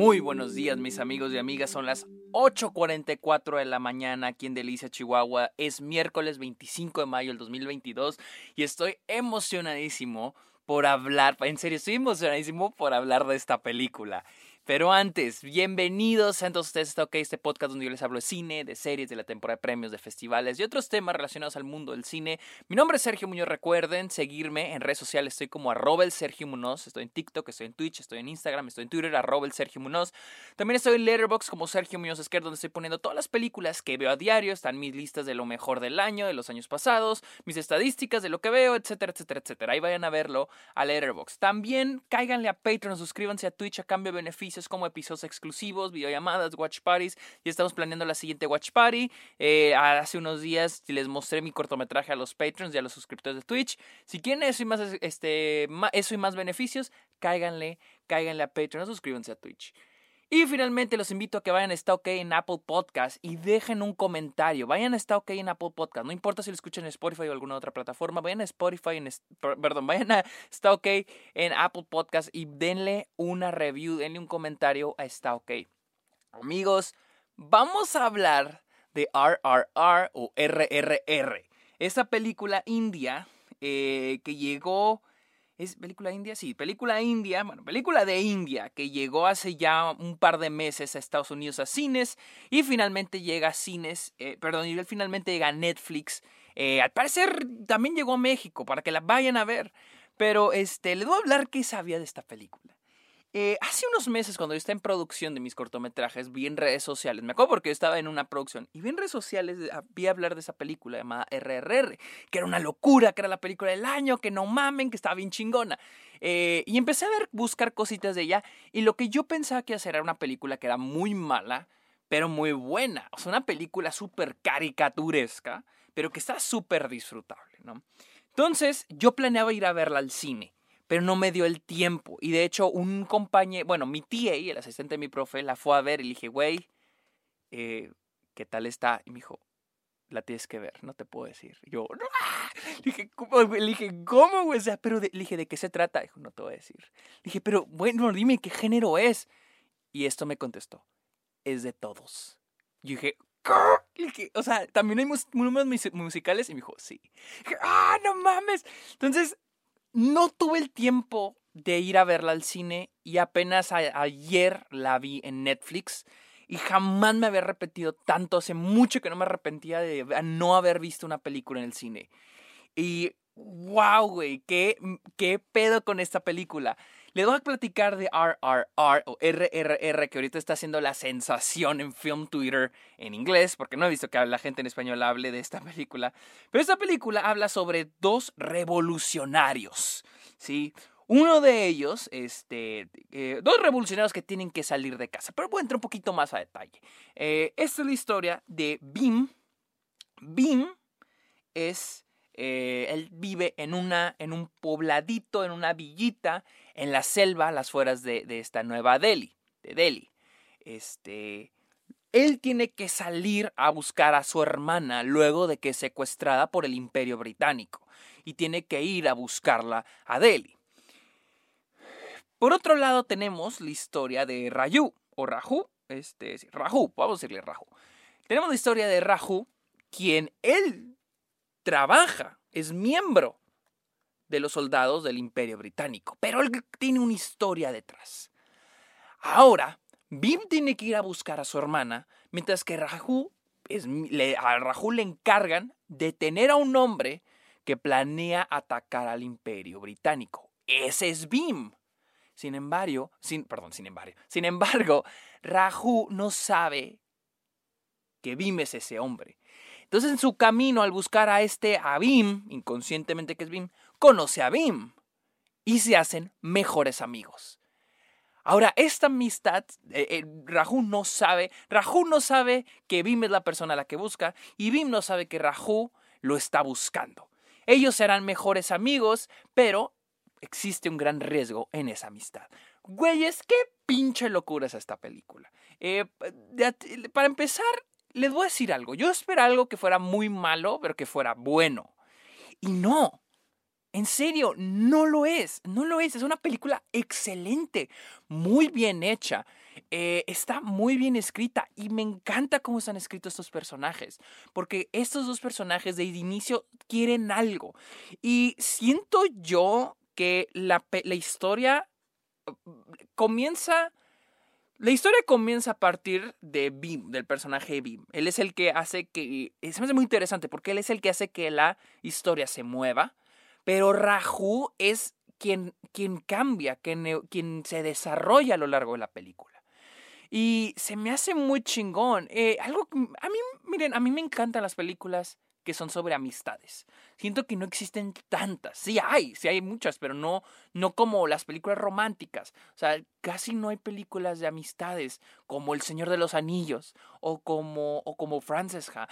Muy buenos días mis amigos y amigas, son las 8.44 de la mañana aquí en Delicia, Chihuahua. Es miércoles 25 de mayo del 2022 y estoy emocionadísimo por hablar, en serio, estoy emocionadísimo por hablar de esta película. Pero antes, bienvenidos a todos ustedes a OK, este podcast donde yo les hablo de cine, de series, de la temporada de premios, de festivales y otros temas relacionados al mundo del cine. Mi nombre es Sergio Muñoz, recuerden seguirme en redes sociales, estoy como arroba el Sergio Munoz, estoy en TikTok, estoy en Twitch, estoy en Instagram, estoy en Twitter, arroba el Sergio Munoz. También estoy en Letterboxd como Sergio Muñoz Esquer, donde estoy poniendo todas las películas que veo a diario, están mis listas de lo mejor del año, de los años pasados, mis estadísticas de lo que veo, etcétera, etcétera, etcétera. Ahí vayan a verlo a Letterboxd. También cáiganle a Patreon, suscríbanse a Twitch a cambio de beneficios como episodios exclusivos, videollamadas, watch parties. Y estamos planeando la siguiente watch party. Eh, hace unos días les mostré mi cortometraje a los patrons y a los suscriptores de Twitch. Si quieren eso y más, este, eso y más beneficios, cáiganle, cáiganle a Patreon, suscríbanse a Twitch. Y finalmente los invito a que vayan a Está OK en Apple Podcast y dejen un comentario. Vayan a Está OK en Apple Podcast. No importa si lo escuchan en Spotify o alguna otra plataforma. Vayan a Spotify, en, perdón, vayan a Está OK en Apple Podcast y denle una review, denle un comentario a Está OK. Amigos, vamos a hablar de RRR o RRR. Esa película india eh, que llegó ¿Es película india? Sí, película india, bueno, película de India que llegó hace ya un par de meses a Estados Unidos a cines y finalmente llega a cines, eh, perdón, y finalmente llega a Netflix. Eh, al parecer también llegó a México para que la vayan a ver. Pero este, les voy a hablar qué sabía de esta película. Eh, hace unos meses, cuando yo estaba en producción de mis cortometrajes, vi en redes sociales, me acuerdo porque yo estaba en una producción, y vi en redes sociales, vi hablar de esa película llamada RRR, que era una locura, que era la película del año, que no mamen, que estaba bien chingona. Eh, y empecé a ver, buscar cositas de ella, y lo que yo pensaba que hacer era una película que era muy mala, pero muy buena. O sea, una película súper caricaturesca, pero que está súper disfrutable, ¿no? Entonces, yo planeaba ir a verla al cine pero no me dio el tiempo. Y de hecho, un compañero, bueno, mi tía y el asistente de mi profe la fue a ver y le dije, güey, eh, ¿qué tal está? Y me dijo, la tienes que ver, no te puedo decir. Y yo. Le dije, ¿cómo, le dije, ¿cómo, güey? O sea, pero le dije, ¿de qué se trata? Dijo, no te voy a decir. Le dije, pero bueno, dime qué género es. Y esto me contestó, es de todos. Y dije, ¿qué? o sea, también hay números musicales. Y me dijo, sí. dije, ¡ah, no mames! Entonces, no tuve el tiempo de ir a verla al cine y apenas ayer la vi en Netflix y jamás me había repetido tanto, hace mucho que no me arrepentía de no haber visto una película en el cine. Y wow, güey, qué, qué pedo con esta película. Le voy a platicar de RRR o RRR, que ahorita está haciendo la sensación en Film Twitter en inglés, porque no he visto que la gente en español hable de esta película. Pero esta película habla sobre dos revolucionarios, ¿sí? Uno de ellos, este, eh, dos revolucionarios que tienen que salir de casa. Pero voy a entrar un poquito más a detalle. Eh, esta es la historia de Bim. Bim es eh, él vive en, una, en un pobladito, en una villita, en la selva, a las fueras de, esta nueva Delhi, de Delhi. Este, él tiene que salir a buscar a su hermana luego de que es secuestrada por el imperio británico y tiene que ir a buscarla a Delhi. Por otro lado tenemos la historia de Rayu o Raju, este, Raju, vamos a decirle Raju. Tenemos la historia de Raju, quien él trabaja, es miembro de los soldados del Imperio Británico, pero él tiene una historia detrás. Ahora, Bim tiene que ir a buscar a su hermana, mientras que Raju le, a Raju le encargan detener a un hombre que planea atacar al Imperio Británico. Ese es Bim. Sin embargo, sin, perdón, sin embargo, sin embargo, Raju no sabe que Bim es ese hombre. Entonces en su camino al buscar a este Abim, inconscientemente que es Bim, conoce a Bim y se hacen mejores amigos. Ahora, esta amistad, eh, eh, no sabe, Raju no sabe que Bim es la persona a la que busca y Bim no sabe que Raju lo está buscando. Ellos serán mejores amigos, pero existe un gran riesgo en esa amistad. Güeyes, qué pinche locura es esta película. Eh, para empezar, les voy a decir algo. Yo esperaba algo que fuera muy malo, pero que fuera bueno. Y no. En serio, no lo es, no lo es. Es una película excelente, muy bien hecha. Eh, está muy bien escrita y me encanta cómo están escritos estos personajes, porque estos dos personajes de inicio quieren algo. Y siento yo que la, la historia mm, comienza... La historia comienza a partir de Bim, del personaje Bim. Él es el que hace que... Se me hace muy interesante porque él es el que hace que la historia se mueva pero Raju es quien, quien cambia, quien, quien se desarrolla a lo largo de la película. Y se me hace muy chingón. Eh, algo, a mí, miren, a mí me encantan las películas que son sobre amistades. Siento que no existen tantas. Sí hay, sí hay muchas, pero no, no como las películas románticas. O sea, casi no hay películas de amistades como El Señor de los Anillos o como, o como Frances Ha.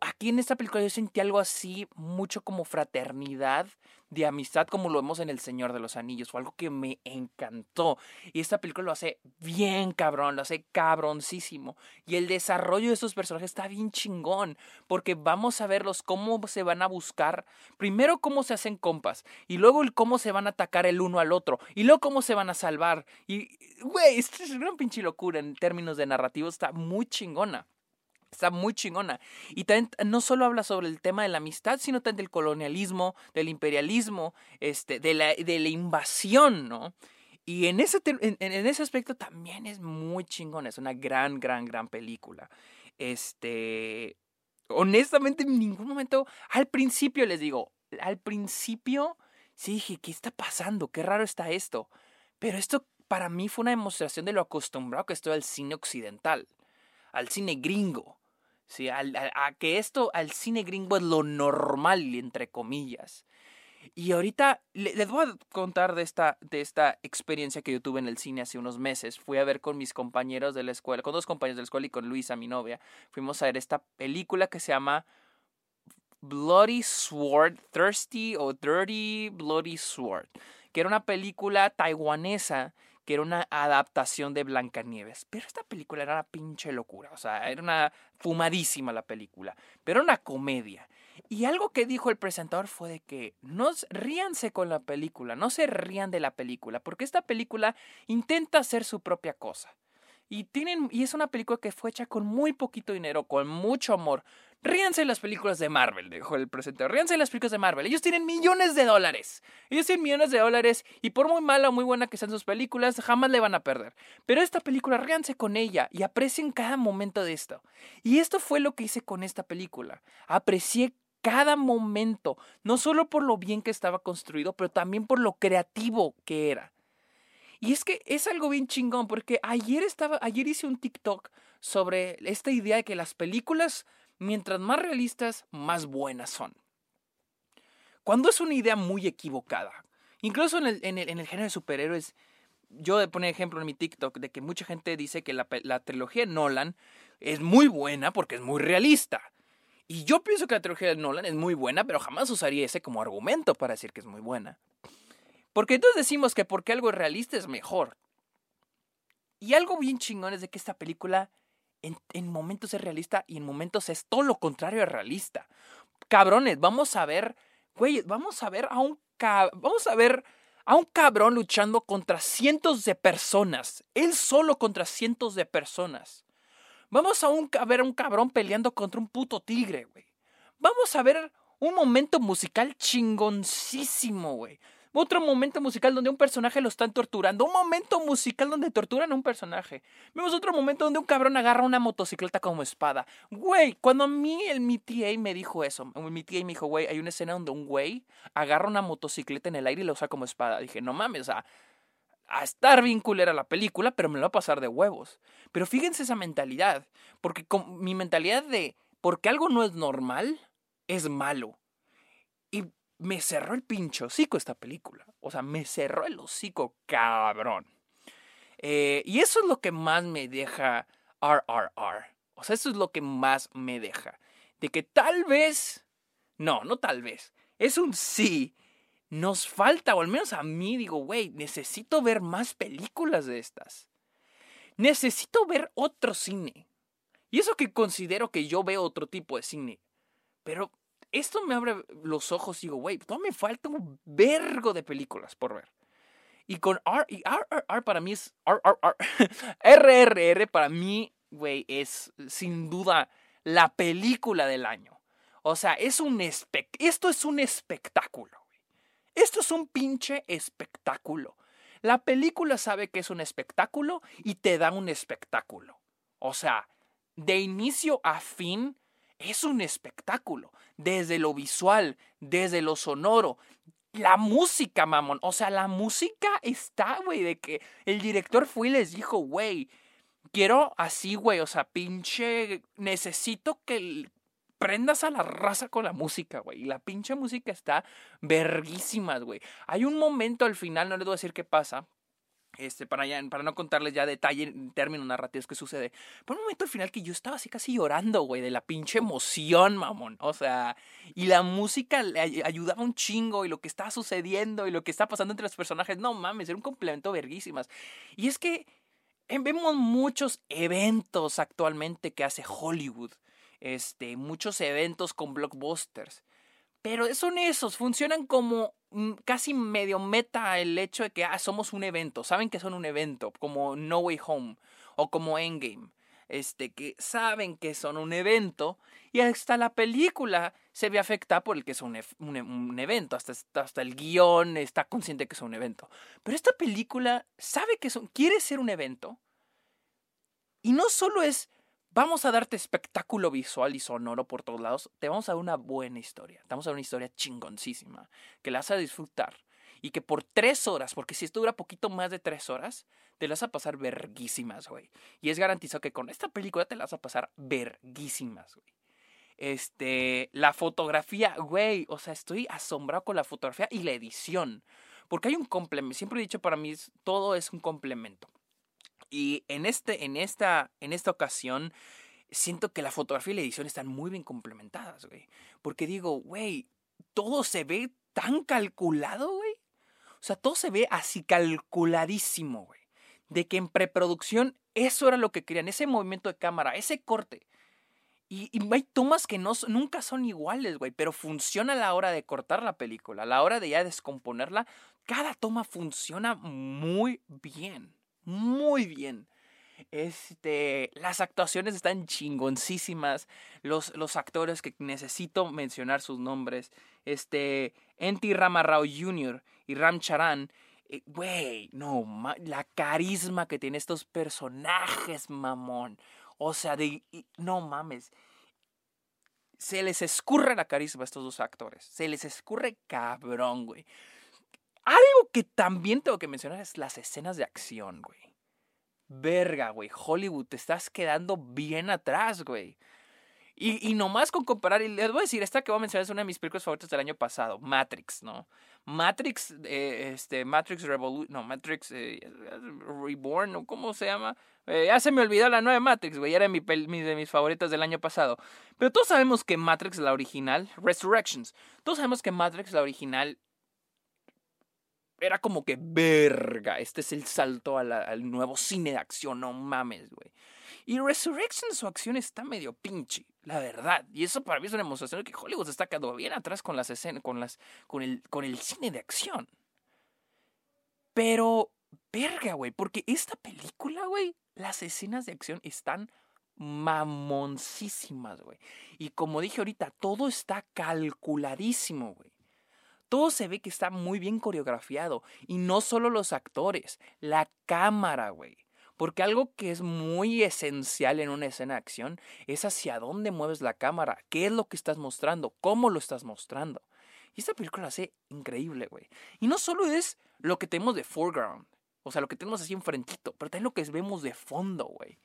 Aquí en esta película yo sentí algo así, mucho como fraternidad, de amistad como lo vemos en El Señor de los Anillos. Fue algo que me encantó. Y esta película lo hace bien cabrón, lo hace cabroncísimo. Y el desarrollo de estos personajes está bien chingón, porque vamos a verlos cómo se van a buscar. Primero cómo se hacen compas, y luego el cómo se van a atacar el uno al otro, y luego cómo se van a salvar. Y, güey, es una pinche locura en términos de narrativo, está muy chingona. Está muy chingona. Y también no solo habla sobre el tema de la amistad, sino también del colonialismo, del imperialismo, este, de, la, de la invasión, ¿no? Y en ese, en, en ese aspecto también es muy chingona. Es una gran, gran, gran película. Este. Honestamente, en ningún momento. Al principio les digo. Al principio. Sí dije, ¿qué está pasando? Qué raro está esto. Pero esto para mí fue una demostración de lo acostumbrado que estoy al cine occidental al cine gringo. ¿sí? a que esto al cine gringo es lo normal, entre comillas. Y ahorita les voy a contar de esta, de esta experiencia que yo tuve en el cine hace unos meses. Fui a ver con mis compañeros de la escuela, con dos compañeros de la escuela y con Luisa, mi novia. Fuimos a ver esta película que se llama Bloody Sword, Thirsty o Dirty Bloody Sword, que era una película taiwanesa que era una adaptación de Blancanieves. Pero esta película era una pinche locura, o sea, era una fumadísima la película, pero una comedia. Y algo que dijo el presentador fue de que no ríanse con la película, no se rían de la película, porque esta película intenta hacer su propia cosa. Y, tienen, y es una película que fue hecha con muy poquito dinero, con mucho amor. Ríanse las películas de Marvel, dijo el presentador. Ríanse las películas de Marvel. Ellos tienen millones de dólares. Ellos tienen millones de dólares y por muy mala o muy buena que sean sus películas, jamás le van a perder. Pero esta película, ríanse con ella y aprecien cada momento de esto. Y esto fue lo que hice con esta película. Aprecié cada momento, no solo por lo bien que estaba construido, pero también por lo creativo que era. Y es que es algo bien chingón, porque ayer estaba, ayer hice un TikTok sobre esta idea de que las películas, mientras más realistas, más buenas son. Cuando es una idea muy equivocada. Incluso en el, en el, género de superhéroes, yo pone ejemplo en mi TikTok de que mucha gente dice que la, la trilogía de Nolan es muy buena porque es muy realista. Y yo pienso que la trilogía de Nolan es muy buena, pero jamás usaría ese como argumento para decir que es muy buena. Porque entonces decimos que porque algo es realista es mejor. Y algo bien chingón es de que esta película en, momentos es realista y en momentos es todo lo contrario de realista. Cabrones, vamos a ver, güey, vamos a ver a un vamos a ver a un cabrón luchando contra cientos de personas. Él solo contra cientos de personas. Vamos a, un, a ver a un cabrón peleando contra un puto tigre, güey. Vamos a ver un momento musical chingoncísimo, güey. Otro momento musical donde un personaje lo están torturando. Un momento musical donde torturan a un personaje. Vemos otro momento donde un cabrón agarra una motocicleta como espada. Güey, cuando a mí el mi TA me dijo eso, mi TA me dijo, güey, hay una escena donde un güey agarra una motocicleta en el aire y la usa como espada. Dije, no mames, sea, a estar bien culera la película, pero me lo va a pasar de huevos. Pero fíjense esa mentalidad, porque con mi mentalidad de porque algo no es normal, es malo. Y me cerró el pincho hocico esta película. O sea, me cerró el hocico, cabrón. Eh, y eso es lo que más me deja RRR. O sea, eso es lo que más me deja. De que tal vez, no, no tal vez, es un sí. Nos falta, o al menos a mí digo, güey, necesito ver más películas de estas. Necesito ver otro cine. Y eso que considero que yo veo otro tipo de cine. Pero esto me abre los ojos y digo, güey, todavía me falta un vergo de películas por ver. Y con R, y R, para mí es, RRR para mí, güey, es sin duda la película del año. O sea, es un esto es un espectáculo. Esto es un pinche espectáculo. La película sabe que es un espectáculo y te da un espectáculo. O sea, de inicio a fin es un espectáculo. Desde lo visual, desde lo sonoro. La música, mamón. O sea, la música está, güey, de que el director fue y les dijo, güey, quiero así, güey, o sea, pinche, necesito que prendas a la raza con la música, güey. Y la pinche música está verguísima, güey. Hay un momento al final, no les voy a decir qué pasa, este, para, para no contarles ya detalle en términos narrativos que sucede. Pero un momento al final que yo estaba así casi llorando, güey, de la pinche emoción, mamón. O sea, y la música le ayudaba un chingo y lo que estaba sucediendo y lo que está pasando entre los personajes, no mames, era un complemento verguísimas. Y es que vemos muchos eventos actualmente que hace Hollywood. Este, muchos eventos con blockbusters. Pero son esos, funcionan como casi medio meta el hecho de que ah, somos un evento. Saben que son un evento, como No Way Home o como Endgame. Este, que saben que son un evento y hasta la película se ve afectada por el que es un, un, evento, hasta, hasta el guion está consciente que es un evento. Pero esta película sabe que son, quiere ser un evento y no solo es Vamos a darte espectáculo visual y sonoro por todos lados. Te vamos a dar una buena historia. Te vamos a dar una historia chingoncísima. Que la vas a disfrutar. Y que por tres horas, porque si esto dura poquito más de tres horas, te las vas a pasar verguísimas, güey. Y es garantizado que con esta película te las vas a pasar verguísimas, güey. Este, la fotografía, güey, o sea, estoy asombrado con la fotografía y la edición. Porque hay un complemento, siempre he dicho para mí, todo es un complemento. Y en, este, en, esta, en esta ocasión, siento que la fotografía y la edición están muy bien complementadas, güey. Porque digo, güey, todo se ve tan calculado, güey. O sea, todo se ve así calculadísimo, güey. De que en preproducción eso era lo que querían, ese movimiento de cámara, ese corte. Y, y, hay tomas que no, nunca son iguales, güey, pero funciona a la hora de cortar la película, a la hora de ya descomponerla. Cada toma funciona muy bien muy bien. Este, las actuaciones están chingoncísimas. Los, los actores que necesito mencionar sus nombres. Este, Enti Ramarao Jr. y Ram Charan. Eh, güey, no, la carisma que tienen estos personajes, mamón. O sea, de, no mames. Se les escurre la carisma a estos dos actores. Se les escurre cabrón, güey. Algo que también tengo que mencionar es las escenas de acción, güey. Verga, güey. Hollywood, te estás quedando bien atrás, güey. Y, y nomás con comparar, y les voy a decir, esta que voy a mencionar es una de mis películas favoritas del año pasado, Matrix, ¿no? Matrix, eh, este, Matrix Revolution, no, Matrix eh, Reborn, ¿cómo se llama? Eh, ya se me olvidó la nueva Matrix, güey, era mi, mi, de mis favoritas del año pasado. Pero todos sabemos que Matrix, la original, Resurrections, todos sabemos que Matrix, la original, era como que verga, este es el salto al nuevo cine de acción, no mames, güey. Y Resurrection su acción está medio pinche, la verdad. Y eso para mí es una demostración de que Hollywood está quedando bien atrás con las escenas, con las, con el, con el cine de acción. Pero, verga, güey, porque esta película, güey, las escenas de acción están mamoncísimas, güey. Y como dije ahorita, todo está calculadísimo, güey todo se ve que está muy bien coreografiado. Y no solo los actores, la cámara, güey. Porque algo que es muy esencial en una escena de acción es hacia dónde mueves la cámara, qué es lo que estás mostrando, cómo lo estás mostrando. Y esta película lo hace increíble, güey. Y no solo es lo que tenemos de foreground, o sea, lo que tenemos así enfrentito, pero también lo que vemos de fondo, güey.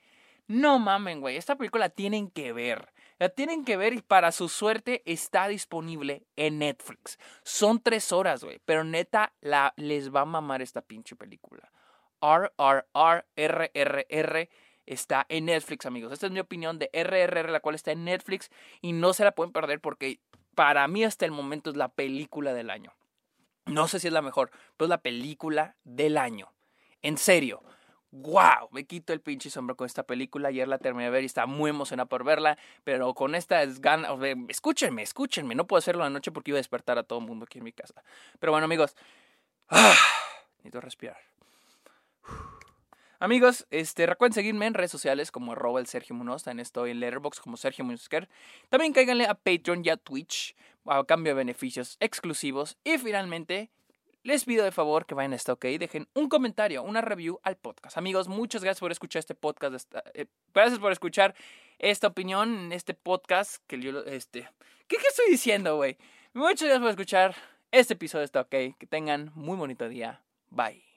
No mamen, güey. Esta película tienen que ver. La tienen que ver y para su suerte está disponible en Netflix. Son tres horas, güey. Pero neta, la, les va a mamar esta pinche película. RRR está en Netflix, amigos. Esta es mi opinión de RRR, la cual está en Netflix. Y no se la pueden perder porque para mí hasta el momento es la película del año. No sé si es la mejor, pero es la película del año. En serio wow, me quito el pinche sombra con esta película. Ayer la terminé de ver y estaba muy emocionada por verla, pero con estas ganas, escúchenme, escúchenme, no puedo hacerlo anoche porque iba a despertar a todo el mundo aquí en mi casa. Pero bueno, amigos, ah, necesito respirar. Amigos, este, recuerden seguirme en redes sociales como arroba el Sergio Munoz, también estoy en Letterboxd como Sergio Munozker. También cáiganle a Patreon y a Twitch a cambio de beneficios exclusivos. Y finalmente, les pido de favor que vayan a esta OK y dejen un comentario, una review al podcast. Amigos, muchas gracias por escuchar este podcast. Eh, gracias por escuchar esta opinión en este podcast que yo, este, ¿qué, qué estoy diciendo, güey? Muchas gracias por escuchar este episodio de esta OK. Que tengan muy bonito día. Bye.